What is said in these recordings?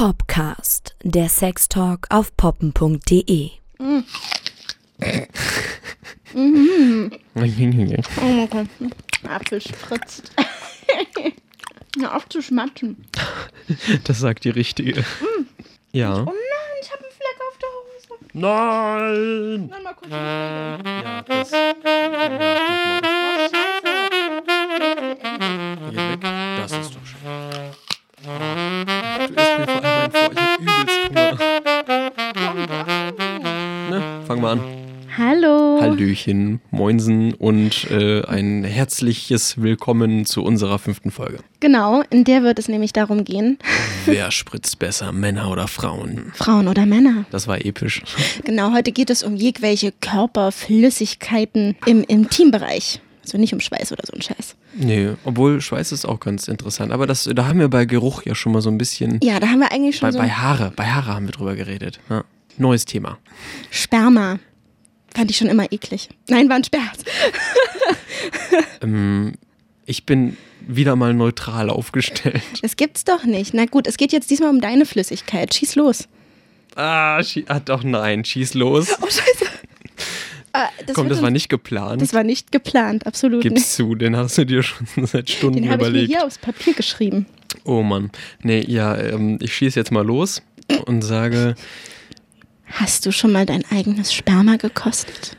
Popcast, der Sextalk auf poppen.de. Oh mein Gott, Apfel spritzt. Hör auf zu schmatzen. Das sagt die Richtige. Ja. Oh nein, ich habe einen Fleck auf der Hose. Nein! Nein, mal kurz. Ja, das. Ja, Hallöchen, Moinsen und äh, ein herzliches Willkommen zu unserer fünften Folge. Genau, in der wird es nämlich darum gehen, Wer spritzt besser, Männer oder Frauen? Frauen oder Männer. Das war episch. Genau, heute geht es um jegwelche Körperflüssigkeiten im Intimbereich. Also nicht um Schweiß oder so ein Scheiß. Nee, obwohl Schweiß ist auch ganz interessant. Aber das, da haben wir bei Geruch ja schon mal so ein bisschen. Ja, da haben wir eigentlich schon Bei, so bei Haare, bei Haare haben wir drüber geredet. Ja. Neues Thema. Sperma. Fand ich schon immer eklig. Nein, war ein Sperz. Ähm, ich bin wieder mal neutral aufgestellt. Das gibt's doch nicht. Na gut, es geht jetzt diesmal um deine Flüssigkeit. Schieß los. Ah, schie ah doch nein, schieß los. Oh, scheiße. Ah, das Komm, das war nicht geplant. Das war nicht geplant, absolut Gib's nicht. zu, den hast du dir schon seit Stunden Den habe ich mir überlegt. hier aufs Papier geschrieben. Oh Mann. Nee, ja, ähm, ich schieße jetzt mal los und sage, Hast du schon mal dein eigenes Sperma gekostet?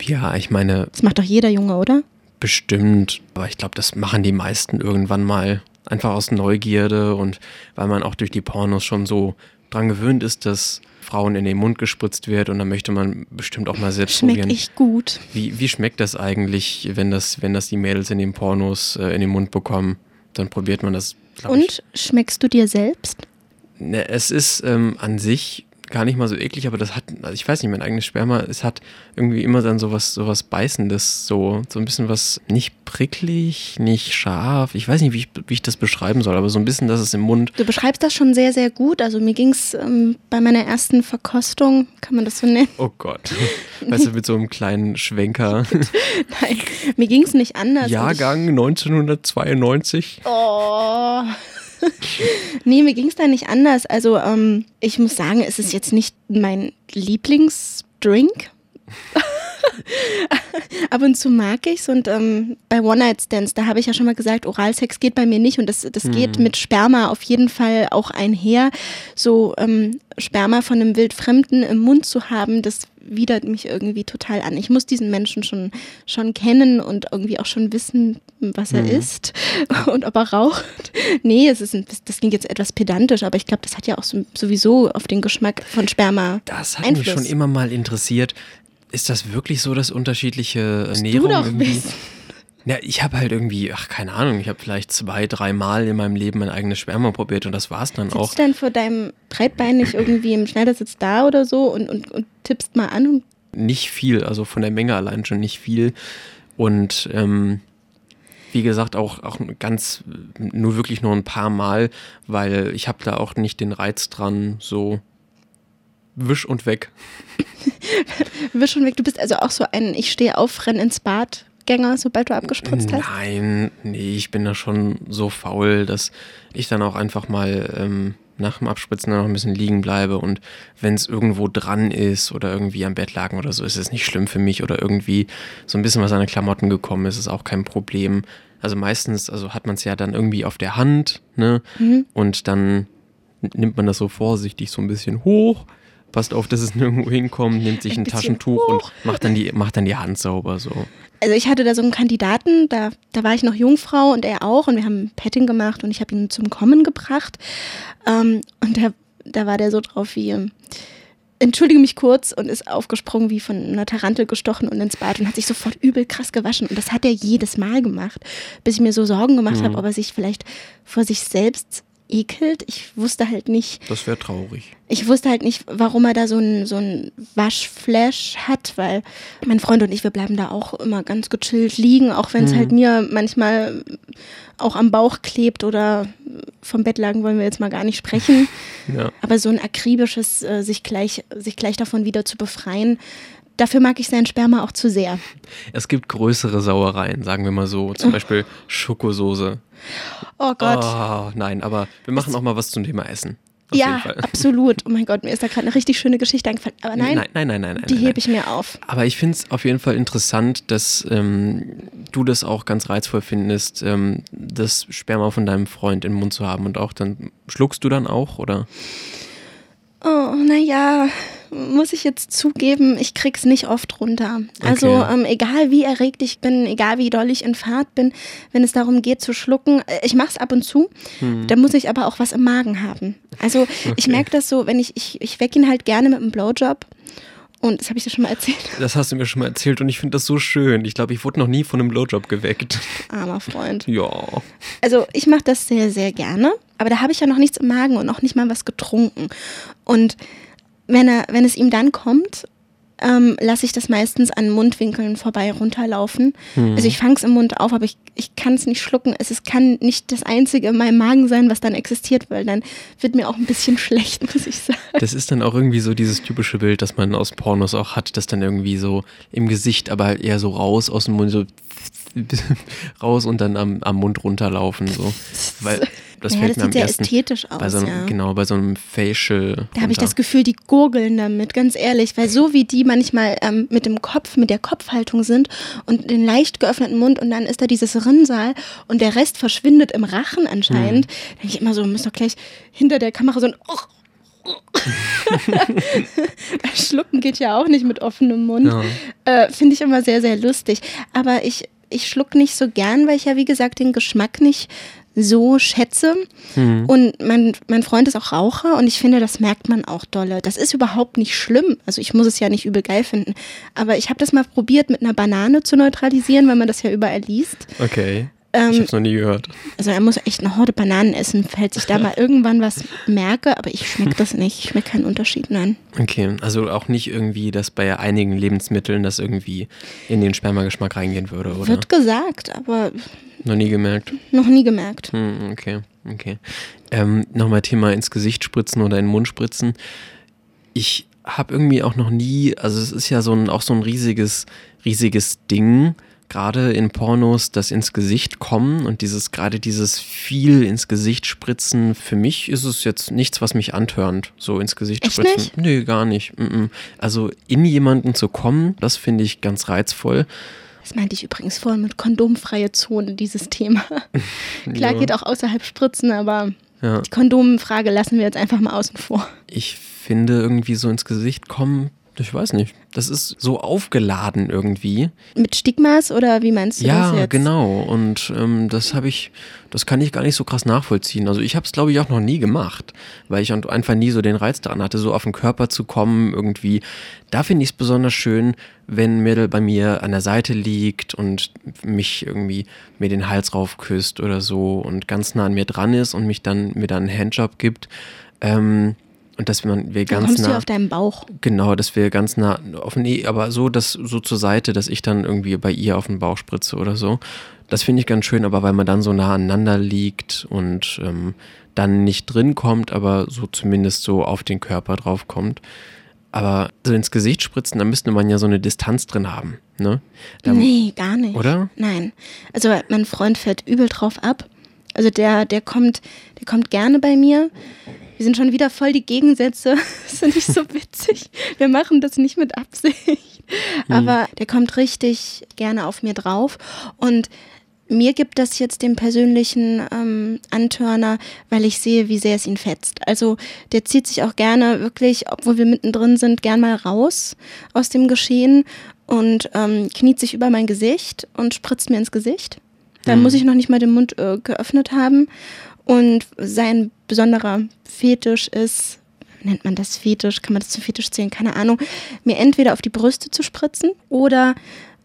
ja, ich meine, Das macht doch jeder Junge, oder? Bestimmt, aber ich glaube, das machen die meisten irgendwann mal. Einfach aus Neugierde und weil man auch durch die Pornos schon so dran gewöhnt ist, dass Frauen in den Mund gespritzt wird und dann möchte man bestimmt auch mal selbst Schmeckt probieren. echt gut. Wie, wie schmeckt das eigentlich, wenn das, wenn das die Mädels in den Pornos äh, in den Mund bekommen? Dann probiert man das, glaube ich. Und schmeckst du dir selbst? Ne, es ist ähm, an sich gar nicht mal so eklig, aber das hat, also ich weiß nicht, mein eigenes Sperma, es hat irgendwie immer dann sowas, sowas Beißendes, so, so ein bisschen was nicht pricklig, nicht scharf. Ich weiß nicht, wie ich, wie ich das beschreiben soll, aber so ein bisschen, dass es im Mund. Du beschreibst das schon sehr, sehr gut. Also mir ging es ähm, bei meiner ersten Verkostung, kann man das so nennen? Oh Gott. Weißt du, mit so einem kleinen Schwenker. Nein, mir ging es nicht anders. Jahrgang 1992. Ich, oh. nee, mir ging es da nicht anders. Also ähm, ich muss sagen, es ist jetzt nicht mein Lieblingsdrink. Ab und zu mag ich's und ähm, bei One-Night-Stands, da habe ich ja schon mal gesagt, Oralsex geht bei mir nicht und das, das geht mit Sperma auf jeden Fall auch einher. So ähm, Sperma von einem Wildfremden im Mund zu haben, das widert mich irgendwie total an. Ich muss diesen Menschen schon, schon kennen und irgendwie auch schon wissen, was er isst und ob er raucht. Nee, es ist ein, das klingt jetzt etwas pedantisch, aber ich glaube, das hat ja auch so, sowieso auf den Geschmack von Sperma Das hat mich Einfluss. schon immer mal interessiert. Ist das wirklich so, dass unterschiedliche Ernährung doch irgendwie. wissen. Ja, ich habe halt irgendwie, ach, keine Ahnung, ich habe vielleicht zwei, dreimal in meinem Leben mein eigenes Sperma probiert und das war's dann auch. Sitzt dann vor deinem Breitbein nicht irgendwie im Schneidersitz da oder so und, und, und tippst mal an und Nicht viel, also von der Menge allein schon nicht viel. Und ähm, wie gesagt, auch, auch ganz, nur wirklich nur ein paar Mal, weil ich habe da auch nicht den Reiz dran, so wisch und weg. wirst schon weg. Du bist also auch so ein Ich stehe auf, renn ins Bad Gänger, sobald du abgespritzt hast. Nein, nee, ich bin da schon so faul, dass ich dann auch einfach mal ähm, nach dem Abspritzen dann noch ein bisschen liegen bleibe und wenn es irgendwo dran ist oder irgendwie am Bett lagen oder so, ist es nicht schlimm für mich oder irgendwie so ein bisschen was an den Klamotten gekommen ist, ist auch kein Problem. Also meistens, also hat man es ja dann irgendwie auf der Hand, ne? Mhm. Und dann nimmt man das so vorsichtig so ein bisschen hoch, passt auf, dass es nirgendwo hinkommt, nimmt sich Ein ein, Taschentuch hoch. und macht dann die, macht dann die Hand sauber so. Also ich hatte da so einen Kandidaten, da, da war ich noch Jungfrau und er auch und wir haben Petting gemacht und ich habe ihn zum Kommen gebracht. Ähm, und da, da war der so drauf wie, ähm, entschuldige mich kurz und ist aufgesprungen wie von einer Tarantel gestochen und ins Bad und hat sich sofort übel krass gewaschen. Und das hat er jedes Mal gemacht, bis ich mir so Sorgen gemacht habe, ob er sich vielleicht vor sich selbst ekelt. Ich wusste halt nicht, Das wäre traurig. ich wusste halt nicht, warum er da so ein, so ein Waschflash hat, weil mein Freund und ich, wir bleiben da auch immer ganz gechillt liegen, auch wenn es halt mir manchmal auch am Bauch klebt oder vom Bettlagen wollen wir jetzt mal gar nicht sprechen. Ja. Aber so ein akribisches, äh, sich, gleich, sich gleich davon wieder zu befreien, dafür mag ich sein Sperma auch zu sehr. Es gibt größere Sauereien, sagen wir mal so. Zum Beispiel Schokosoße. Oh Gott. Oh, nein, aber wir machen auch mal was zum Thema Essen. ja, absolut. Oh mein Gott, mir ist da gerade eine richtig schöne Geschichte eingefallen. Aber nein, nein, nein, nein, nein, nein die nein, hebe ich mir auf. Aber ich finde es auf jeden Fall interessant, dass ähm, du das auch ganz reizvoll findest, ähm, das Sperma von deinem Freund im Mund zu haben und auch dann schluckst du dann auch, oder? Oh, naja, muss ich jetzt zugeben, ich krieg's nicht oft runter. Also Okay. ähm, egal wie erregt ich bin, egal wie doll ich in Fahrt bin, wenn es darum geht zu schlucken, äh, ich mach's ab und zu, da muss ich aber auch was im Magen haben. Also ich Okay. merke das so, wenn ich, ich, ich weck ihn halt gerne mit einem Blowjob und das habe ich dir schon mal erzählt, Das hast du mir schon mal erzählt und ich finde das so schön. Ich glaube, ich wurde noch nie von einem Blowjob geweckt. armer Freund. Ja. Also ich mache das sehr, sehr gerne, aber da habe ich ja noch nichts im Magen und noch nicht mal was getrunken. Und wenn, er, wenn es ihm dann kommt, ähm, lasse ich das meistens an Mundwinkeln vorbei runterlaufen. Also ich fange es im Mund auf, aber ich, ich kann es nicht schlucken. Es ist, kann nicht das Einzige in meinem Magen sein, was dann existiert, weil dann wird mir auch ein bisschen schlecht, muss ich sagen. Das ist dann auch irgendwie so dieses typische Bild, das man aus Pornos auch hat, das dann irgendwie so im Gesicht, aber halt eher so raus aus dem Mund, so raus und dann am, am Mund runterlaufen. So. Weil das ja, fällt das mir am sieht sehr ersten ästhetisch aus. bei so einem, ja. genau, bei so einem Facial. Da habe ich das Gefühl, die gurgeln damit, ganz ehrlich, weil so wie die manchmal ähm, mit dem Kopf, mit der Kopfhaltung sind und den leicht geöffneten Mund und dann ist da dieses Rinnsal und der Rest verschwindet im Rachen anscheinend, Mhm. denke ich immer so, muss doch gleich hinter der Kamera so ein Schlucken geht ja auch nicht mit offenem Mund. Ja. Äh, Finde ich immer sehr, sehr lustig. Aber ich, ich schluck nicht so gern, weil ich ja, wie gesagt, den Geschmack nicht so schätze. Mhm. Und mein, mein Freund ist auch Raucher und ich finde, das merkt man auch dolle. Das ist überhaupt nicht schlimm. Also ich muss es ja nicht übel geil finden. Aber ich habe das mal probiert, mit einer Banane zu neutralisieren, weil man das ja überall liest. Okay. Ich Ähm, habe es noch nie gehört. also er muss echt eine Horde Bananen essen, falls ich da mal irgendwann was merke. Aber ich schmecke das nicht. Ich schmecke keinen Unterschied, nein. Okay, also auch nicht irgendwie, dass bei einigen Lebensmitteln das irgendwie in den Spermageschmack reingehen würde, oder? Wird gesagt, aber Noch nie gemerkt. noch nie gemerkt. Hm, okay, okay. Ähm, Nochmal Thema ins Gesicht spritzen oder in den Mund spritzen. Ich habe irgendwie auch noch nie, also es ist ja so ein, auch so ein riesiges, riesiges Ding, gerade in Pornos, das ins Gesicht kommen und dieses, gerade dieses viel ins Gesicht spritzen, für mich ist es jetzt nichts, was mich antörnt, so ins Gesicht Echt spritzen. nicht? Nee, gar nicht. Also in jemanden zu kommen, das finde ich ganz reizvoll. Das meinte ich übrigens vorhin mit kondomfreie Zone, dieses Thema. Klar Ja. geht auch außerhalb Spritzen, aber Ja. die Kondomfrage lassen wir jetzt einfach mal außen vor. ich finde irgendwie so ins Gesicht kommen, ich weiß nicht, das ist so aufgeladen irgendwie. Mit Stigmas oder wie meinst du das Ja, genau. Und ähm, das habe ich, das kann ich gar nicht so krass nachvollziehen. Also ich habe es, glaube ich, auch noch nie gemacht, weil ich einfach nie so den Reiz daran hatte, so auf den Körper zu kommen irgendwie. Da finde ich es besonders schön, wenn Mädel bei mir an der Seite liegt und mich irgendwie mir den Hals raufküsst oder so und ganz nah an mir dran ist und mich dann mir dann einen Handjob gibt. Ähm, und dass man wir ganz kommst du nah ja auf deinen Bauch. Genau, dass wir ganz nah auf nee, aber so, dass so zur Seite, dass ich dann irgendwie bei ihr auf den Bauch spritze oder so. Das finde ich ganz schön, aber weil man dann so nah aneinander liegt und ähm, dann nicht drin kommt, aber so zumindest so auf den Körper drauf kommt. Aber so ins Gesicht spritzen, da müsste man ja so eine Distanz drin haben, ne? Da, nee, gar nicht. Oder? Nein. Also mein Freund fährt übel drauf ab. Also der, der kommt, der kommt gerne bei mir. Wir sind schon wieder voll die Gegensätze. Das finde ich so witzig. Wir machen das nicht mit Absicht. Aber der kommt richtig gerne auf mir drauf. Und mir gibt das jetzt den persönlichen ähm, Antörner, weil ich sehe, wie sehr es ihn fetzt. Also der zieht sich auch gerne wirklich, obwohl wir mittendrin sind, gern mal raus aus dem Geschehen und ähm, kniet sich über mein Gesicht und spritzt mir ins Gesicht. Dann muss ich noch nicht mal den Mund äh, geöffnet haben. Und sein besonderer Fetisch ist, nennt man das Fetisch, kann man das zu Fetisch zählen, keine Ahnung, mir entweder auf die Brüste zu spritzen oder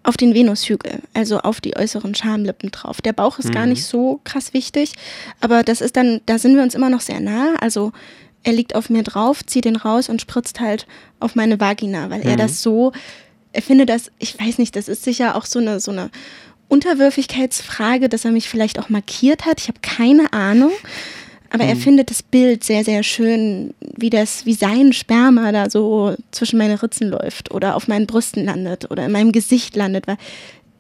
auf den Venushügel, also auf die äußeren Schamlippen drauf. Der Bauch ist gar nicht so krass wichtig, aber das ist dann, da sind wir uns immer noch sehr nah. Also er liegt auf mir drauf, zieht den raus und spritzt halt auf meine Vagina, weil er das so, er findet das, ich weiß nicht, das ist sicher auch so eine, so eine Unterwürfigkeitsfrage, dass er mich vielleicht auch markiert hat. Ich habe keine Ahnung. Aber er findet das Bild sehr, sehr schön, wie das, wie sein Sperma da so zwischen meine Ritzen läuft oder auf meinen Brüsten landet oder in meinem Gesicht landet. Weil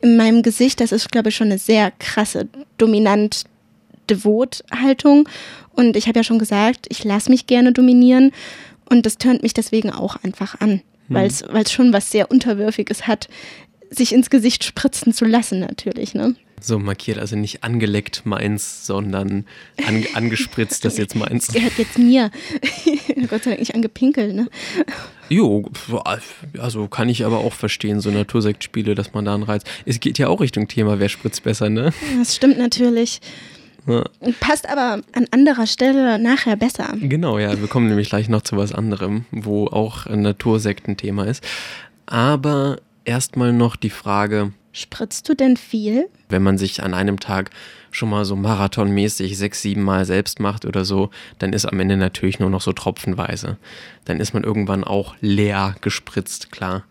in meinem Gesicht, das ist, glaube ich, schon eine sehr krasse, dominant Devot-Haltung. Und ich habe ja schon gesagt, ich lasse mich gerne dominieren und das tönt mich deswegen auch einfach an, mhm. weil es schon was sehr Unterwürfiges hat, sich ins Gesicht spritzen zu lassen natürlich. Ne? So markiert, also nicht angeleckt meins, sondern an, angespritzt das jetzt meins. Das gehört jetzt mir. Gott sei Dank nicht angepinkelt, ne? Jo, also kann ich aber auch verstehen, so Natursektspiele, dass man da einen Reiz. Es geht ja auch Richtung Thema, wer spritzt besser, ne? Das stimmt natürlich. Ja. Passt aber an anderer Stelle nachher besser. Genau, ja, wir kommen nämlich gleich noch zu was anderem, wo auch Natursekt ein Thema ist. Aber erstmal noch die Frage, Spritzt du denn viel? Wenn man sich an einem Tag schon mal so marathonmäßig sechs, sieben Mal selbst macht oder so, dann ist am Ende natürlich nur noch so tropfenweise. Dann ist man irgendwann auch leer gespritzt, klar.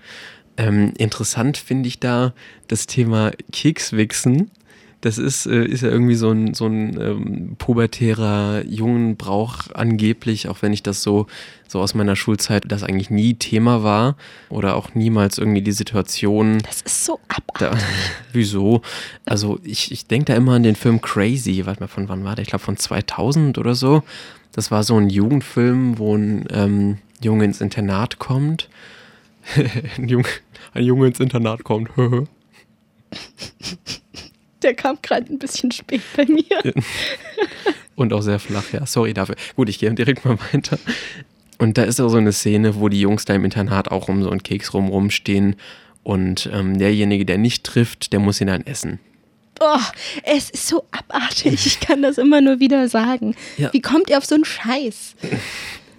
Ähm, interessant finde ich da das Thema Kekswichsen das ist, äh, ist ja irgendwie so ein, so ein ähm, pubertärer Jungenbrauch angeblich, auch wenn ich das so, so aus meiner Schulzeit, das eigentlich nie Thema war oder auch niemals irgendwie die Situation. Das ist so abartig. Da, wieso? Also ich, ich denke da immer an den Film Crazy, warte mal, von wann war der? Ich glaube von 2000 oder so. Das war so ein Jugendfilm, wo ein ähm, Junge ins Internat kommt. ein, Junge, ein Junge ins Internat kommt. Der kam gerade ein bisschen spät bei mir. Und auch sehr flach, ja. Sorry dafür. Gut, ich gehe direkt mal weiter. Und da ist auch so eine Szene, wo die Jungs da im Internat auch um so einen Keks rum rumstehen. Und ähm, derjenige, der nicht trifft, der muss ihn dann essen. Oh, es ist so abartig. Ich kann das immer nur wieder sagen. Ja. Wie kommt ihr auf so einen Scheiß?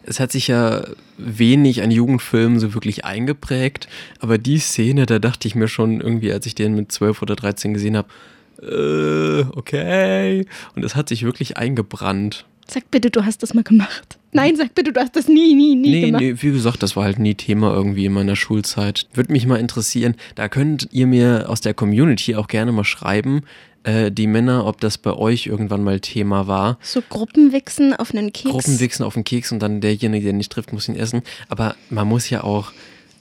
Es hat sich ja wenig an Jugendfilmen so wirklich eingeprägt, aber die Szene, da dachte ich mir schon irgendwie, als ich den mit 12 oder 13 gesehen habe, äh, okay. Und es hat sich wirklich eingebrannt. Sag bitte, du hast das mal gemacht. Nein, sag bitte, du hast das nie, nie, nie nee, gemacht. Nee, wie gesagt, das war halt nie Thema irgendwie in meiner Schulzeit. Würde mich mal interessieren. Da könnt ihr mir aus der Community auch gerne mal schreiben, äh, die Männer, ob das bei euch irgendwann mal Thema war. So Gruppenwichsen auf einen Keks. Gruppenwichsen auf einen Keks und dann derjenige, der nicht trifft, muss ihn essen. Aber man muss ja auch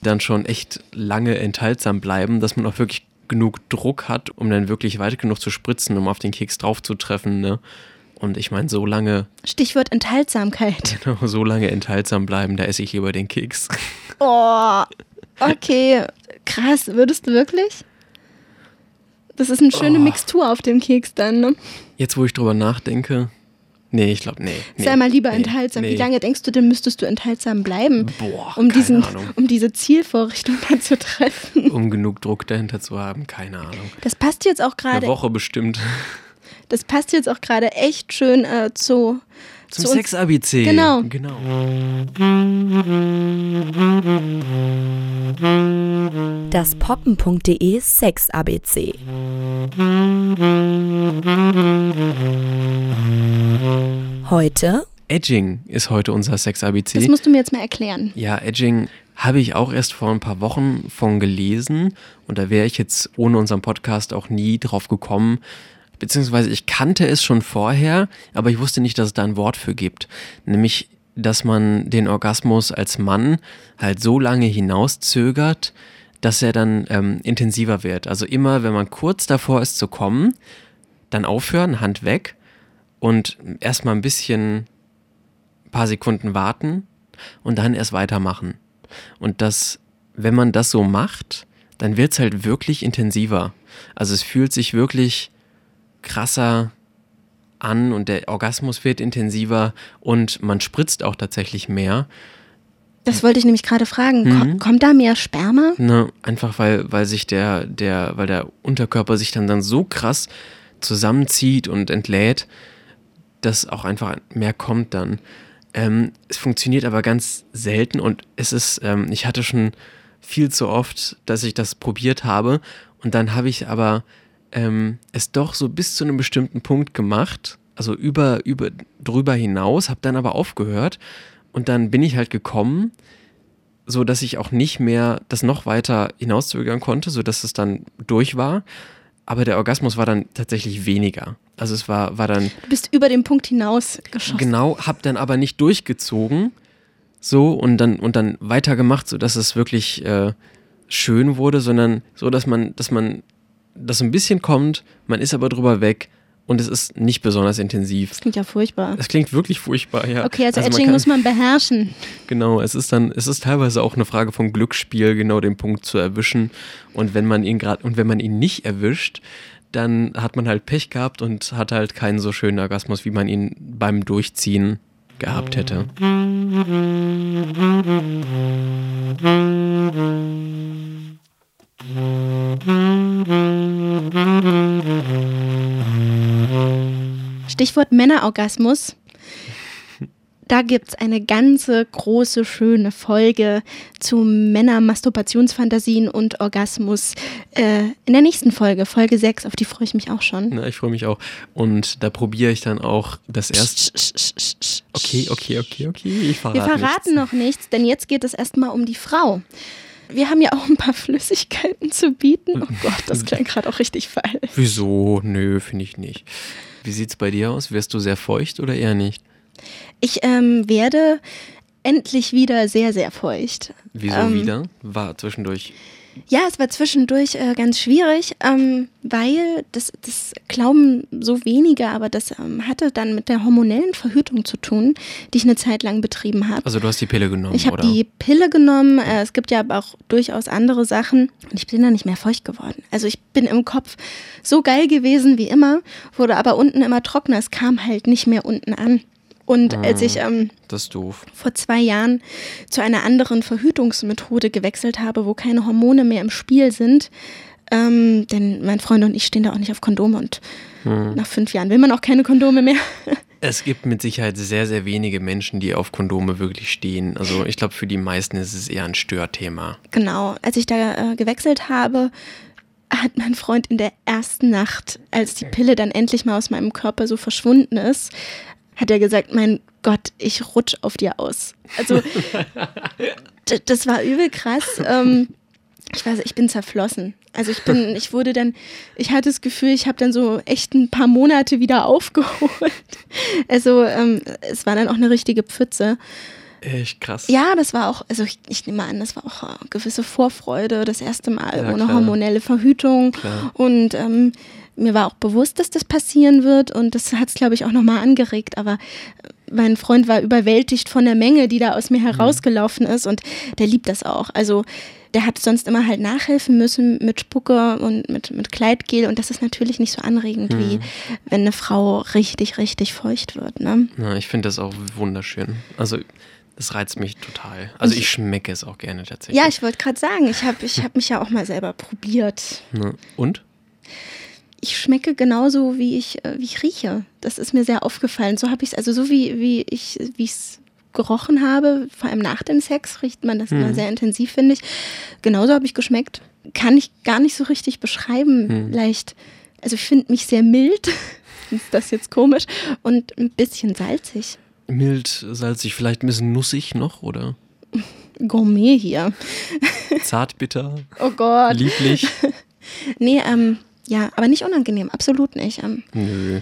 dann schon echt lange enthaltsam bleiben, dass man auch wirklich genug Druck hat, um dann wirklich weit genug zu spritzen, um auf den Keks drauf zu treffen. Ne? Und ich meine, so lange. Stichwort Enthaltsamkeit. Genau, so lange enthaltsam bleiben, da esse ich lieber den Keks. Oh, okay. Krass, würdest du wirklich? Das ist eine schöne oh. Mixtur auf dem Keks dann, ne? Jetzt, wo ich drüber nachdenke, Nee, ich glaube, nee, nee. Sei mal lieber nee, enthaltsam. Nee. Wie lange denkst du denn, müsstest du enthaltsam bleiben? Boah, um, diesen, um diese Zielvorrichtung dann zu treffen. Um genug Druck dahinter zu haben, keine Ahnung. Das passt jetzt auch gerade. Eine Woche bestimmt. Das passt jetzt auch gerade echt schön äh, zu. Zum Sex-ABC. Genau. genau. Das poppen.de Sex-ABC. Heute Edging ist heute unser Sex-ABC. Das musst du mir jetzt mal erklären. Ja, Edging habe ich auch erst vor ein paar Wochen von gelesen und da wäre ich jetzt ohne unseren Podcast auch nie drauf gekommen. Beziehungsweise ich kannte es schon vorher, aber ich wusste nicht, dass es da ein Wort für gibt. Nämlich, dass man den Orgasmus als Mann halt so lange hinauszögert, dass er dann ähm, intensiver wird. Also immer, wenn man kurz davor ist zu kommen, dann aufhören, Hand weg und erstmal ein bisschen, ein paar Sekunden warten und dann erst weitermachen. Und das, wenn man das so macht, dann wird es halt wirklich intensiver. Also es fühlt sich wirklich krasser an und der Orgasmus wird intensiver und man spritzt auch tatsächlich mehr. Das wollte ich nämlich gerade fragen. Mhm. Kommt da mehr Sperma? Ne, einfach weil, weil sich der, der, weil der Unterkörper sich dann, dann so krass zusammenzieht und entlädt, dass auch einfach mehr kommt dann. Ähm, es funktioniert aber ganz selten und es ist, ähm, ich hatte schon viel zu oft, dass ich das probiert habe und dann habe ich aber ähm, es doch so bis zu einem bestimmten Punkt gemacht, also über, über drüber hinaus, habe dann aber aufgehört und dann bin ich halt gekommen, so dass ich auch nicht mehr das noch weiter hinauszögern konnte, so dass es dann durch war. Aber der Orgasmus war dann tatsächlich weniger. Also es war, war dann. Du bist über den Punkt hinaus geschossen. Genau, hab dann aber nicht durchgezogen. So und dann und dann weitergemacht, so dass es wirklich äh, schön wurde, sondern so, dass man, dass man das ein bisschen kommt, man ist aber drüber weg und es ist nicht besonders intensiv. Das klingt ja furchtbar. Es klingt wirklich furchtbar, ja. Okay, also, man Edging kann- muss man beherrschen. Genau, es ist dann, es ist teilweise auch eine Frage von Glücksspiel, genau den Punkt zu erwischen. Und wenn man ihn gerade, und wenn man ihn nicht erwischt, dann hat man halt Pech gehabt und hat halt keinen so schönen Orgasmus, wie man ihn beim Durchziehen gehabt hätte. Stichwort Männerorgasmus. Da gibt es eine ganze große, schöne Folge zu Männer-Masturbationsfantasien und Orgasmus äh, in der nächsten Folge, Folge 6, auf die freue ich mich auch schon. Na, ich freue mich auch. Und da probiere ich dann auch das erste. Okay, okay, okay, okay. Ich verrate Wir verraten nichts. noch nichts, denn jetzt geht es erstmal um die Frau. Wir haben ja auch ein paar Flüssigkeiten zu bieten. Oh Gott, das klang gerade auch richtig falsch. Wieso? Nö, finde ich nicht. Wie sieht's bei dir aus? Wirst du sehr feucht oder eher nicht? Ich ähm, werde endlich wieder sehr, sehr feucht. Wieso Ähm, wieder? War zwischendurch. Ja, es war zwischendurch äh, ganz schwierig, ähm, weil das, das glauben so wenige, aber das ähm, hatte dann mit der hormonellen Verhütung zu tun, die ich eine Zeit lang betrieben habe. Also du hast die Pille genommen, Ich habe die Pille genommen. Äh, es gibt ja aber auch durchaus andere Sachen. Und ich bin da nicht mehr feucht geworden. Also ich bin im Kopf so geil gewesen wie immer, wurde aber unten immer trockener. Es kam halt nicht mehr unten an. Und als ich ähm, vor zwei Jahren zu einer anderen Verhütungsmethode gewechselt habe, wo keine Hormone mehr im Spiel sind, ähm, denn mein Freund und ich stehen da auch nicht auf Kondome und nach fünf Jahren will man auch keine Kondome mehr. Es gibt mit Sicherheit sehr, sehr wenige Menschen, die auf Kondome wirklich stehen. Also ich glaube, für die meisten ist es eher ein Störthema. Genau, als ich da äh, gewechselt habe, hat mein Freund in der ersten Nacht, als die Pille dann endlich mal aus meinem Körper so verschwunden ist, hat er gesagt, mein Gott, ich rutsch auf dir aus. Also das war übel krass. Ähm, ich weiß, ich bin zerflossen. Also ich bin, ich wurde dann, ich hatte das Gefühl, ich habe dann so echt ein paar Monate wieder aufgeholt. Also ähm, es war dann auch eine richtige Pfütze. Echt krass. Ja, das war auch, also ich, ich nehme an, das war auch äh, gewisse Vorfreude, das erste Mal Ja, ohne klar. hormonelle Verhütung. Klar. Und ähm, mir war auch bewusst, dass das passieren wird und das hat es, glaube ich, auch nochmal angeregt. Aber äh, mein Freund war überwältigt von der Menge, die da aus mir herausgelaufen ist und der liebt das auch. Also der hat sonst immer halt nachhelfen müssen mit Spucke und mit, mit Kleidgel und das ist natürlich nicht so anregend, wie wenn eine Frau richtig, richtig feucht wird. Ne? Na, ich finde das auch wunderschön. Also das reizt mich total. Also ich schmecke es auch gerne tatsächlich. Ja, ich wollte gerade sagen, ich habe ich hab mich ja auch mal selber probiert. Und? Ich schmecke genauso, wie ich, äh, wie ich rieche. Das ist mir sehr aufgefallen. So habe ich es, also so wie, wie ich es gerochen habe, vor allem nach dem Sex, riecht man das immer sehr intensiv, finde ich. Genauso habe ich geschmeckt. Kann ich gar nicht so richtig beschreiben, leicht. Also ich finde mich sehr mild. ist das jetzt komisch? Und ein bisschen salzig. Mild, salzig, vielleicht ein bisschen nussig noch oder Gourmet hier. zartbitter, Oh Gott. lieblich? Nee, ähm, ja, aber nicht unangenehm, absolut nicht. Ähm, Nö.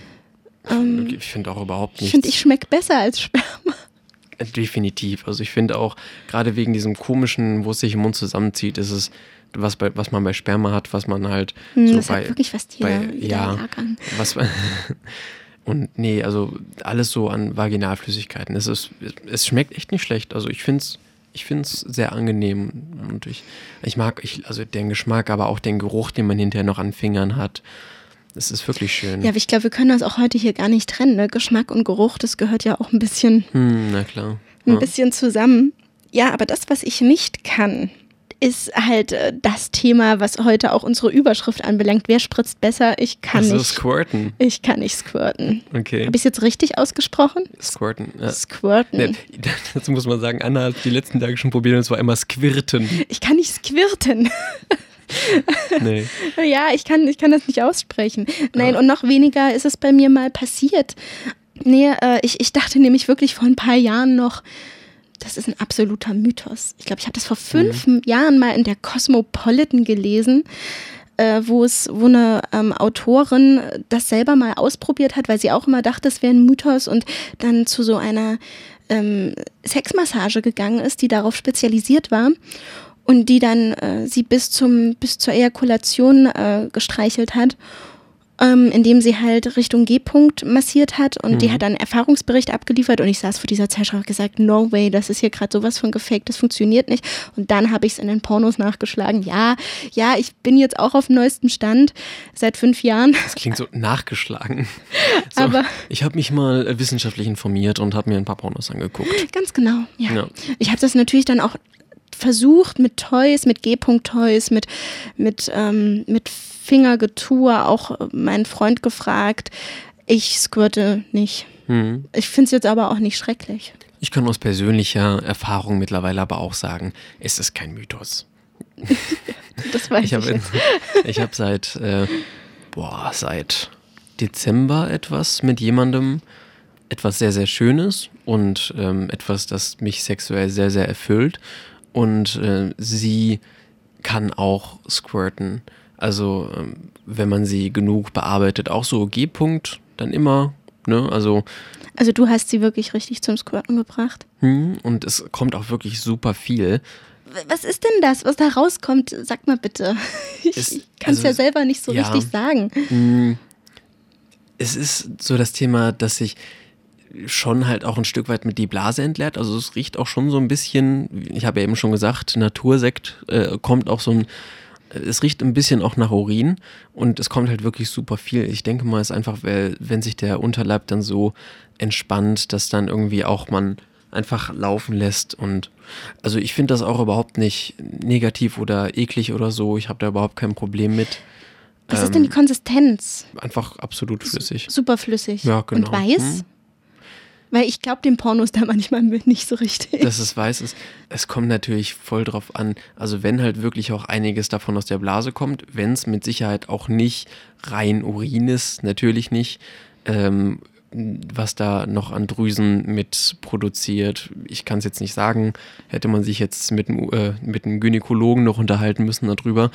ähm, Ich finde auch überhaupt ich nichts. finde, ich schmecke besser als Sperma. Definitiv. Also ich finde auch, gerade wegen diesem komischen, wo es sich im Mund zusammenzieht, ist es, was, bei, was man bei Sperma hat, was man halt Hm, so das bei, hat wirklich fast jeder, bei jeder ja, was und nee, also alles so an Vaginalflüssigkeiten. Es ist, es schmeckt echt nicht schlecht. Also ich finde es ich find's sehr angenehm und ich, ich mag ich, also den Geschmack, aber auch den Geruch, den man hinterher noch an Fingern hat. Es ist wirklich schön. Ja, aber ich glaube, wir können das auch heute hier gar nicht trennen. Ne? Geschmack und Geruch, das gehört ja auch ein bisschen, Hm, na klar. ein Ja. bisschen zusammen. Ja, aber das, was ich nicht kann, ist halt äh, das Thema, was heute auch unsere Überschrift anbelangt. Wer spritzt besser? Ich kann Also nicht. Squirten. Ich kann nicht squirten. Okay. Habe ich es jetzt richtig ausgesprochen? Squirten. Ja. Squirten. Ne, dazu muss man sagen, Anna hat die letzten Tage schon probiert und es war immer Squirten. Ich kann nicht squirten. Nee. Ja, ich kann, ich kann das nicht aussprechen. Nein, und noch weniger ist es bei mir mal passiert. Nee, äh, ich, ich dachte nämlich wirklich vor ein paar Jahren noch, das ist ein absoluter Mythos. Ich glaube, ich habe das vor fünf Jahren mal in der Cosmopolitan gelesen, äh, wo es, wo eine ähm, Autorin das selber mal ausprobiert hat, weil sie auch immer dachte, es wäre ein Mythos und dann zu so einer ähm, Sexmassage gegangen ist, die darauf spezialisiert war und die dann äh, sie bis zum bis zur Ejakulation äh, gestreichelt hat ähm, indem sie halt Richtung G-Punkt massiert hat und mhm. die hat dann einen Erfahrungsbericht abgeliefert und ich saß vor dieser Zeitschrift und gesagt, no way, das ist hier gerade sowas von gefaked, das funktioniert nicht. Und dann habe ich es in den Pornos nachgeschlagen. Ja, ja, ich bin jetzt auch auf dem neuesten Stand seit fünf Jahren. Das klingt so nachgeschlagen. So, Aber ich habe mich mal äh, wissenschaftlich informiert und habe mir ein paar Pornos angeguckt. Ganz genau, ja. ja. Ich habe das natürlich dann auch versucht mit Toys, mit G-Punkt-Toys, mit, mit, ähm, mit Fingergetue auch meinen Freund gefragt. Ich squirte nicht. Hm. Ich finde es jetzt aber auch nicht schrecklich. Ich kann aus persönlicher Erfahrung mittlerweile aber auch sagen, es ist kein Mythos. das weiß ich. Ich habe hab seit, äh, boah, seit Dezember etwas mit jemandem, etwas sehr, sehr Schönes und ähm, etwas, das mich sexuell sehr, sehr erfüllt und äh, sie kann auch squirten. Also ähm, wenn man sie genug bearbeitet, auch so G-Punkt, dann immer, ne? Also also du hast sie wirklich richtig zum Squirten gebracht. Hm, und es kommt auch wirklich super viel. Was ist denn das, was da rauskommt? Sag mal bitte. Ich kann es also, ja selber nicht so ja, richtig sagen. Hm, es ist so das Thema, dass ich schon halt auch ein Stück weit mit die Blase entleert. Also es riecht auch schon so ein bisschen, ich habe ja eben schon gesagt, Natursekt äh, kommt auch so ein, es riecht ein bisschen auch nach Urin und es kommt halt wirklich super viel. Ich denke mal, es ist einfach, weil, wenn sich der Unterleib dann so entspannt, dass dann irgendwie auch man einfach laufen lässt und also ich finde das auch überhaupt nicht negativ oder eklig oder so. Ich habe da überhaupt kein Problem mit. Was ähm, ist denn die ähm, Konsistenz? Einfach absolut flüssig. Super flüssig. Ja, genau. Und weiß? Hm? Weil ich glaube, dem Porno ist da manchmal nicht so richtig. Dass es weiß ist. Es kommt natürlich voll drauf an. Also wenn halt wirklich auch einiges davon aus der Blase kommt, wenn es mit Sicherheit auch nicht rein Urin ist, natürlich nicht. Ähm, was da noch an Drüsen mit produziert. Ich kann es jetzt nicht sagen. Hätte man sich jetzt mit, äh, mit einem Gynäkologen noch unterhalten müssen darüber.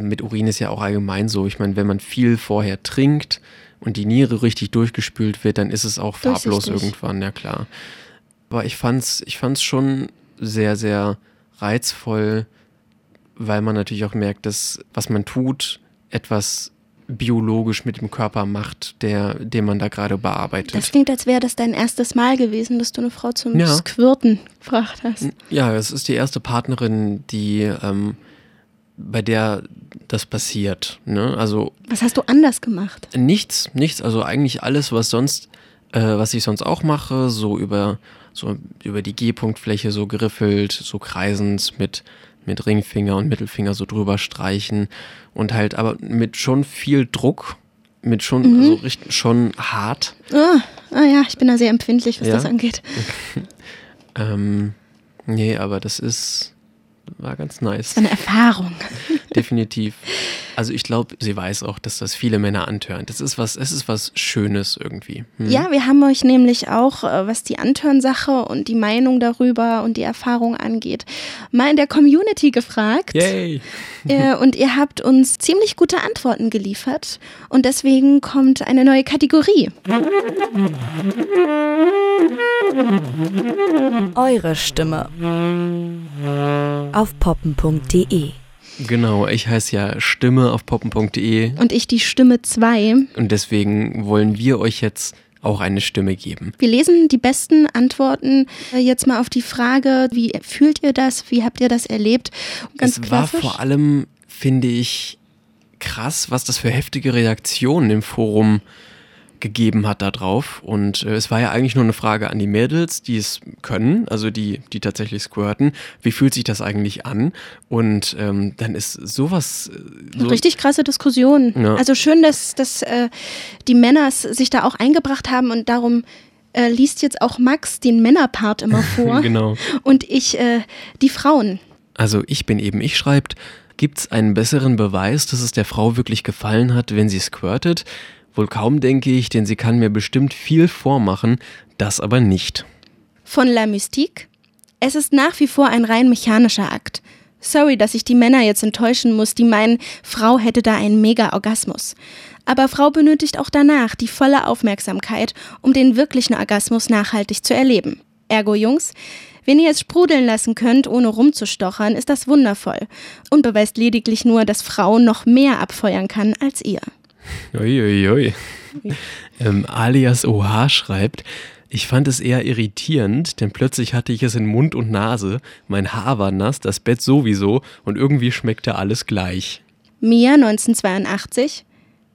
Mit Urin ist ja auch allgemein so. Ich meine, wenn man viel vorher trinkt, und die Niere richtig durchgespült wird, dann ist es auch farblos irgendwann, ja klar. Aber ich fand's, ich fand's schon sehr, sehr reizvoll, weil man natürlich auch merkt, dass was man tut, etwas biologisch mit dem Körper macht, der, den man da gerade bearbeitet. Das klingt, als wäre das dein erstes Mal gewesen, dass du eine Frau zum ja. Squirten gefragt hast. Ja, es ist die erste Partnerin, die ähm, bei der das passiert. Ne? Also was hast du anders gemacht? Nichts, nichts. Also eigentlich alles, was sonst, äh, was ich sonst auch mache, so über so über die G-Punktfläche so geriffelt, so kreisend mit mit Ringfinger und Mittelfinger so drüber streichen und halt aber mit schon viel Druck, mit schon mhm. also richtig, schon hart. Oh, oh ja, ich bin da sehr empfindlich, was ja? das angeht. ähm, nee, aber das ist war ganz nice. Eine Erfahrung. Definitiv. Also ich glaube, sie weiß auch, dass das viele Männer antören. Das ist was, es ist was Schönes irgendwie. Hm. Ja, wir haben euch nämlich auch, äh, was die Antörnsache und die Meinung darüber und die Erfahrung angeht, mal in der Community gefragt. Yay! Äh, und ihr habt uns ziemlich gute Antworten geliefert. Und deswegen kommt eine neue Kategorie. Eure Stimme auf poppen.de. Genau, ich heiße ja Stimme auf poppen.de. Und ich die Stimme 2. Und deswegen wollen wir euch jetzt auch eine Stimme geben. Wir lesen die besten Antworten äh, jetzt mal auf die Frage, wie fühlt ihr das? Wie habt ihr das erlebt? Ganz es klassisch. war vor allem, finde ich, krass, was das für heftige Reaktionen im Forum äh, gegeben hat darauf. Und äh, es war ja eigentlich nur eine Frage an die Mädels, die es können, also die, die tatsächlich squirten. Wie fühlt sich das eigentlich an? Und ähm, dann ist sowas. Äh, so Richtig krasse Diskussion. Ja. Also schön, dass, dass äh, die Männer sich da auch eingebracht haben und darum äh, liest jetzt auch Max den Männerpart immer vor. genau. Und ich äh, die Frauen. Also ich bin eben ich schreibt. Gibt es einen besseren Beweis, dass es der Frau wirklich gefallen hat, wenn sie squirtet? Wohl kaum, denke ich, denn sie kann mir bestimmt viel vormachen, das aber nicht. Von La Mystique? Es ist nach wie vor ein rein mechanischer Akt. Sorry, dass ich die Männer jetzt enttäuschen muss, die meinen, Frau hätte da einen Mega-Orgasmus. Aber Frau benötigt auch danach die volle Aufmerksamkeit, um den wirklichen Orgasmus nachhaltig zu erleben. Ergo Jungs, wenn ihr es sprudeln lassen könnt, ohne rumzustochern, ist das wundervoll und beweist lediglich nur, dass Frau noch mehr abfeuern kann als ihr. Uiuiui. ähm, alias OH schreibt, ich fand es eher irritierend, denn plötzlich hatte ich es in Mund und Nase, mein Haar war nass, das Bett sowieso und irgendwie schmeckte alles gleich. Mia 1982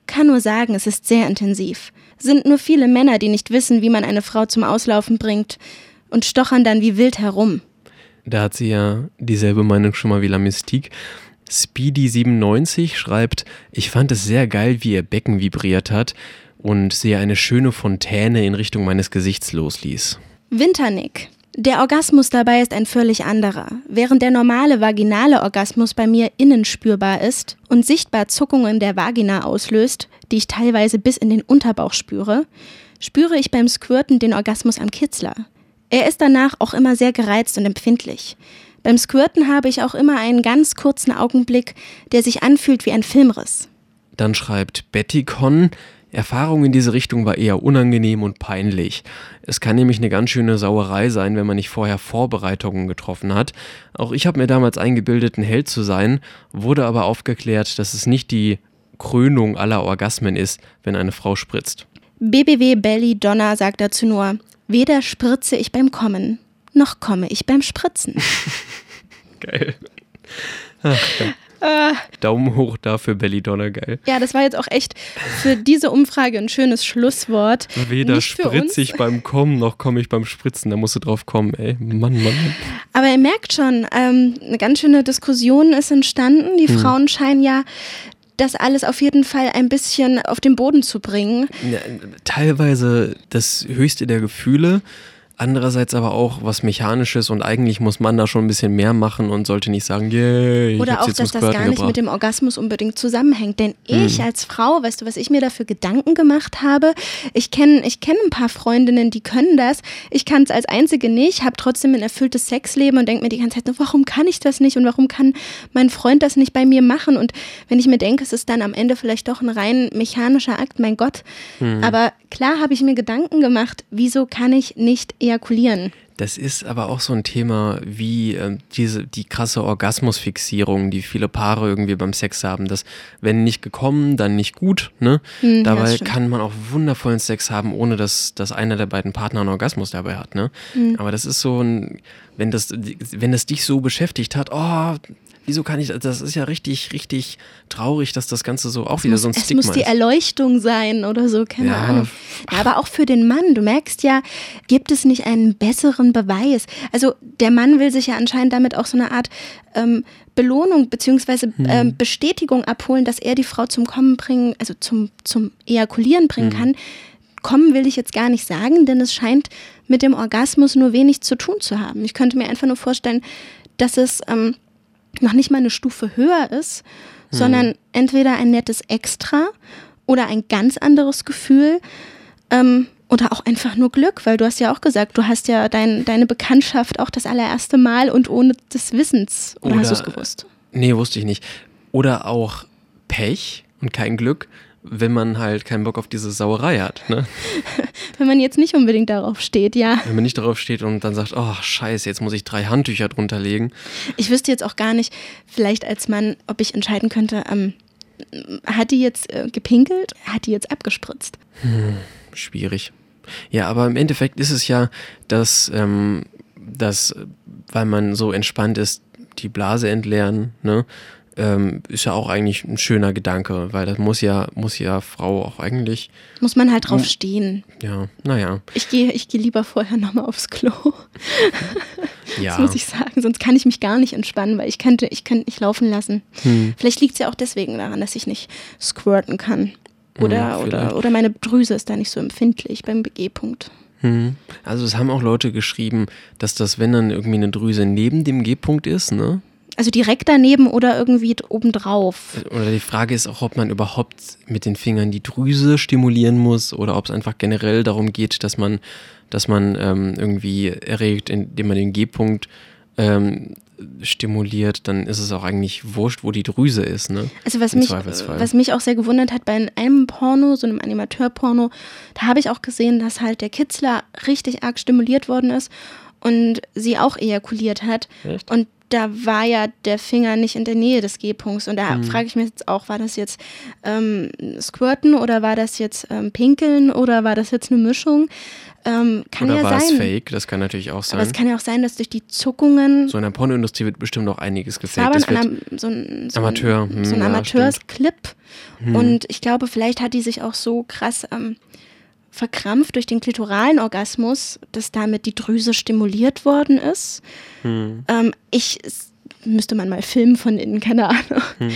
kann nur sagen, es ist sehr intensiv. Sind nur viele Männer, die nicht wissen, wie man eine Frau zum Auslaufen bringt und stochern dann wie wild herum. Da hat sie ja dieselbe Meinung schon mal wie La Mystique. Speedy97 schreibt, ich fand es sehr geil, wie ihr Becken vibriert hat und sie eine schöne Fontäne in Richtung meines Gesichts losließ. Winternick. Der Orgasmus dabei ist ein völlig anderer. Während der normale vaginale Orgasmus bei mir innen spürbar ist und sichtbar Zuckungen der Vagina auslöst, die ich teilweise bis in den Unterbauch spüre, spüre ich beim Squirten den Orgasmus am Kitzler. Er ist danach auch immer sehr gereizt und empfindlich. Beim Squirten habe ich auch immer einen ganz kurzen Augenblick, der sich anfühlt wie ein Filmriss. Dann schreibt Betty Con, Erfahrung in diese Richtung war eher unangenehm und peinlich. Es kann nämlich eine ganz schöne Sauerei sein, wenn man nicht vorher Vorbereitungen getroffen hat. Auch ich habe mir damals eingebildet, ein Held zu sein, wurde aber aufgeklärt, dass es nicht die Krönung aller Orgasmen ist, wenn eine Frau spritzt. BBW Belly Donna sagt dazu nur, weder spritze ich beim Kommen, noch komme ich beim Spritzen. Geil. Ach, äh, Daumen hoch dafür, Bellydonna, geil. Ja, das war jetzt auch echt für diese Umfrage ein schönes Schlusswort. Weder spritze ich beim Kommen, noch komme ich beim Spritzen. Da musst du drauf kommen, ey. Mann, Mann. Aber ihr merkt schon, ähm, eine ganz schöne Diskussion ist entstanden. Die hm. Frauen scheinen ja das alles auf jeden Fall ein bisschen auf den Boden zu bringen. Ja, teilweise das höchste der Gefühle Andererseits aber auch was Mechanisches und eigentlich muss man da schon ein bisschen mehr machen und sollte nicht sagen, yay, yeah, Oder auch, dass das gar nicht gebracht. mit dem Orgasmus unbedingt zusammenhängt. Denn ich hm. als Frau, weißt du, was ich mir dafür Gedanken gemacht habe? Ich kenne ich kenn ein paar Freundinnen, die können das. Ich kann es als Einzige nicht, habe trotzdem ein erfülltes Sexleben und denke mir die ganze Zeit, warum kann ich das nicht und warum kann mein Freund das nicht bei mir machen? Und wenn ich mir denke, es ist dann am Ende vielleicht doch ein rein mechanischer Akt, mein Gott. Hm. Aber klar habe ich mir Gedanken gemacht, wieso kann ich nicht ejakulieren. Das ist aber auch so ein Thema wie äh, diese, die krasse Orgasmusfixierung, die viele Paare irgendwie beim Sex haben. Dass, wenn nicht gekommen, dann nicht gut. Ne? Hm, dabei kann man auch wundervollen Sex haben, ohne dass, dass einer der beiden Partner einen Orgasmus dabei hat. Ne? Hm. Aber das ist so ein, wenn das, wenn das dich so beschäftigt hat, oh, wieso kann ich, das ist ja richtig, richtig traurig, dass das Ganze so auch wieder muss, so ein es Stigma ist. Es muss die Erleuchtung sein oder so, keine ja. Ahnung. aber auch für den Mann, du merkst ja, gibt es nicht einen besseren Beweis? Also der Mann will sich ja anscheinend damit auch so eine Art ähm, Belohnung bzw. Hm. Ähm, Bestätigung abholen, dass er die Frau zum Kommen bringen, also zum, zum Ejakulieren bringen hm. kann. Kommen will ich jetzt gar nicht sagen, denn es scheint mit dem Orgasmus nur wenig zu tun zu haben. Ich könnte mir einfach nur vorstellen, dass es ähm, noch nicht mal eine Stufe höher ist, hm. sondern entweder ein nettes Extra oder ein ganz anderes Gefühl ähm, oder auch einfach nur Glück, weil du hast ja auch gesagt, du hast ja dein, deine Bekanntschaft auch das allererste Mal und ohne des Wissens. Oder, oder hast du es gewusst? Nee, wusste ich nicht. Oder auch Pech und kein Glück, wenn man halt keinen Bock auf diese Sauerei hat. Ne? wenn man jetzt nicht unbedingt darauf steht, ja. Wenn man nicht darauf steht und dann sagt, oh scheiße, jetzt muss ich drei Handtücher drunter legen. Ich wüsste jetzt auch gar nicht, vielleicht als Mann, ob ich entscheiden könnte, ähm, hat die jetzt äh, gepinkelt, hat die jetzt abgespritzt? Hm, schwierig. Ja, aber im Endeffekt ist es ja, dass, ähm, dass weil man so entspannt ist, die Blase entleeren, ne? Ähm, ist ja auch eigentlich ein schöner Gedanke, weil das muss ja, muss ja Frau auch eigentlich. Muss man halt drauf stehen. Ja, naja. Ich gehe ich geh lieber vorher nochmal aufs Klo. ja. Das muss ich sagen, sonst kann ich mich gar nicht entspannen, weil ich könnte, ich könnte nicht laufen lassen. Hm. Vielleicht liegt es ja auch deswegen daran, dass ich nicht squirten kann. Oder, ja, oder, oder meine Drüse ist da nicht so empfindlich beim G-Punkt. Hm. Also es haben auch Leute geschrieben, dass das, wenn dann irgendwie eine Drüse neben dem G-Punkt ist, ne, also direkt daneben oder irgendwie obendrauf. Oder die Frage ist auch, ob man überhaupt mit den Fingern die Drüse stimulieren muss oder ob es einfach generell darum geht, dass man, dass man ähm, irgendwie erregt, indem man den G-Punkt ähm, stimuliert, dann ist es auch eigentlich wurscht, wo die Drüse ist. Ne? Also was mich, was mich auch sehr gewundert hat bei einem Porno, so einem Animateur-Porno, da habe ich auch gesehen, dass halt der Kitzler richtig arg stimuliert worden ist und sie auch ejakuliert hat. Echt? Und da war ja der Finger nicht in der Nähe des G-Punkts. Und da mhm. frage ich mich jetzt auch, war das jetzt ähm, Squirten oder war das jetzt ähm, Pinkeln oder war das jetzt eine Mischung? Ähm, kann Oder ja war sein. es fake? Das kann natürlich auch sein. Aber es kann ja auch sein, dass durch die Zuckungen. So in der Pornoindustrie wird bestimmt auch einiges gefaked. aber Das ein, wird so ein, so Amateur, hm, so ein ja, Amateursclip. Hm. Und ich glaube, vielleicht hat die sich auch so krass ähm, verkrampft durch den klitoralen Orgasmus, dass damit die Drüse stimuliert worden ist. hm. Ähm, ich müsste man mal filmen von innen, keine Ahnung.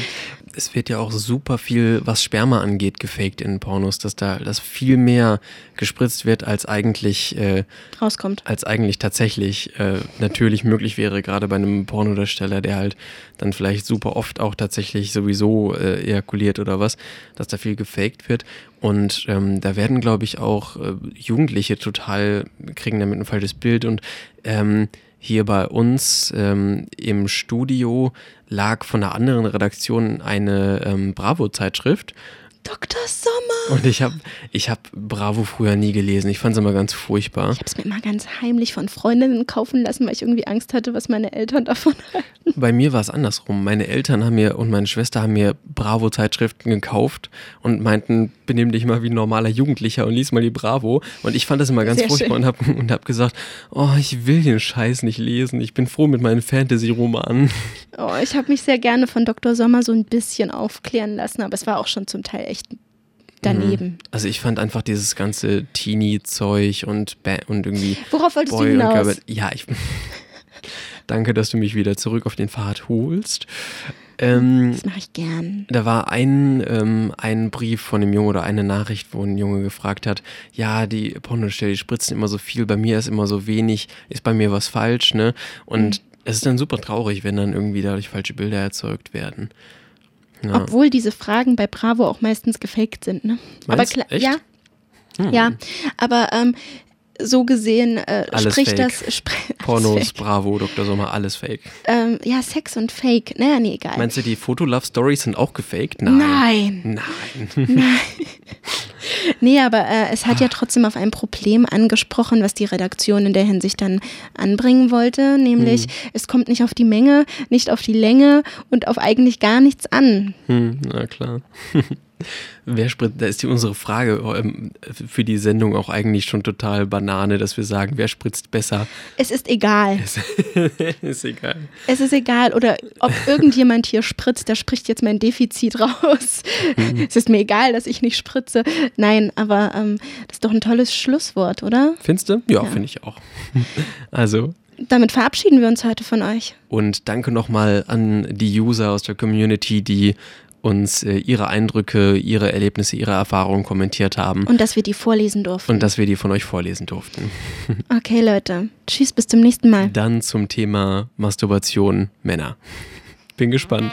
Es wird ja auch super viel, was Sperma angeht, gefaked in Pornos, dass da dass viel mehr gespritzt wird, als eigentlich, äh, Rauskommt. als eigentlich tatsächlich äh, natürlich möglich wäre, gerade bei einem Pornodarsteller, der halt dann vielleicht super oft auch tatsächlich sowieso äh, ejakuliert oder was, dass da viel gefaked wird. Und ähm, da werden, glaube ich, auch äh, Jugendliche total, kriegen damit ein falsches Bild und ähm, hier bei uns ähm, im Studio lag von einer anderen Redaktion eine ähm, Bravo-Zeitschrift. Dr. Sommer. Und ich habe ich hab Bravo früher nie gelesen. Ich fand es immer ganz furchtbar. Ich habe es mir immer ganz heimlich von Freundinnen kaufen lassen, weil ich irgendwie Angst hatte, was meine Eltern davon halten. Bei mir war es andersrum. Meine Eltern haben mir und meine Schwester haben mir Bravo-Zeitschriften gekauft und meinten, benimm dich mal wie ein normaler Jugendlicher und lies mal die Bravo. Und ich fand das immer ganz Sehr furchtbar schön. und habe und hab gesagt, oh, ich will den Scheiß nicht lesen. Ich bin froh mit meinen Fantasy-Romanen. Oh, ich habe mich sehr gerne von Dr. Sommer so ein bisschen aufklären lassen, aber es war auch schon zum Teil echt daneben. Also ich fand einfach dieses ganze Teenie-Zeug und, und irgendwie Worauf wolltest Boy du hinaus? Ja, ich. Danke, dass du mich wieder zurück auf den Pfad holst. Ähm, Das mache ich gern. da war ein, ähm, ein Brief von dem Jungen oder eine Nachricht, wo ein Junge gefragt hat, ja, die Pornostelle, die spritzen immer so viel, bei mir ist immer so wenig, ist bei mir was falsch, ne? Und Mhm. es ist dann super traurig, wenn dann irgendwie dadurch falsche Bilder erzeugt werden. Ja. Obwohl diese Fragen bei Bravo auch meistens gefaked sind, ne? aber Meinst du? klar, Echt? ja, Hm. ja, aber ähm, so gesehen äh, Alles spricht fake. das spr Pornos, fake. Bravo, Dr. Sommer, alles fake. Ähm, ja, Sex und Fake, naja, nee, egal. Meinst du, die Fotolove-Stories sind auch gefaked? Nein. Nein. Nee, aber äh, es hat ja trotzdem auf ein Problem angesprochen, was die Redaktion in der Hinsicht dann anbringen wollte, nämlich es kommt nicht auf die Menge, nicht auf die Länge und auf eigentlich gar nichts an. Hm, na klar. Wer spritzt, da ist die unsere Frage ähm, für die Sendung auch eigentlich schon total Banane, dass wir sagen, wer spritzt besser. Es ist egal. ist egal. Es ist egal. Oder ob irgendjemand hier spritzt, da spricht jetzt mein Defizit raus. Es ist mir egal, dass ich nicht spritze. Nein, aber ähm, das ist doch ein tolles Schlusswort, oder? Findest du? Ja, Ja. finde ich auch. Also, Damit verabschieden wir uns heute von euch. und danke nochmal an die User aus der Community, die uns äh, ihre Eindrücke, ihre Erlebnisse, ihre Erfahrungen kommentiert haben Und dass wir die vorlesen durften. und dass wir die von euch vorlesen durften. Okay, Leute. Tschüss, bis zum nächsten Mal. Dann zum Thema Masturbation Männer. Bin gespannt.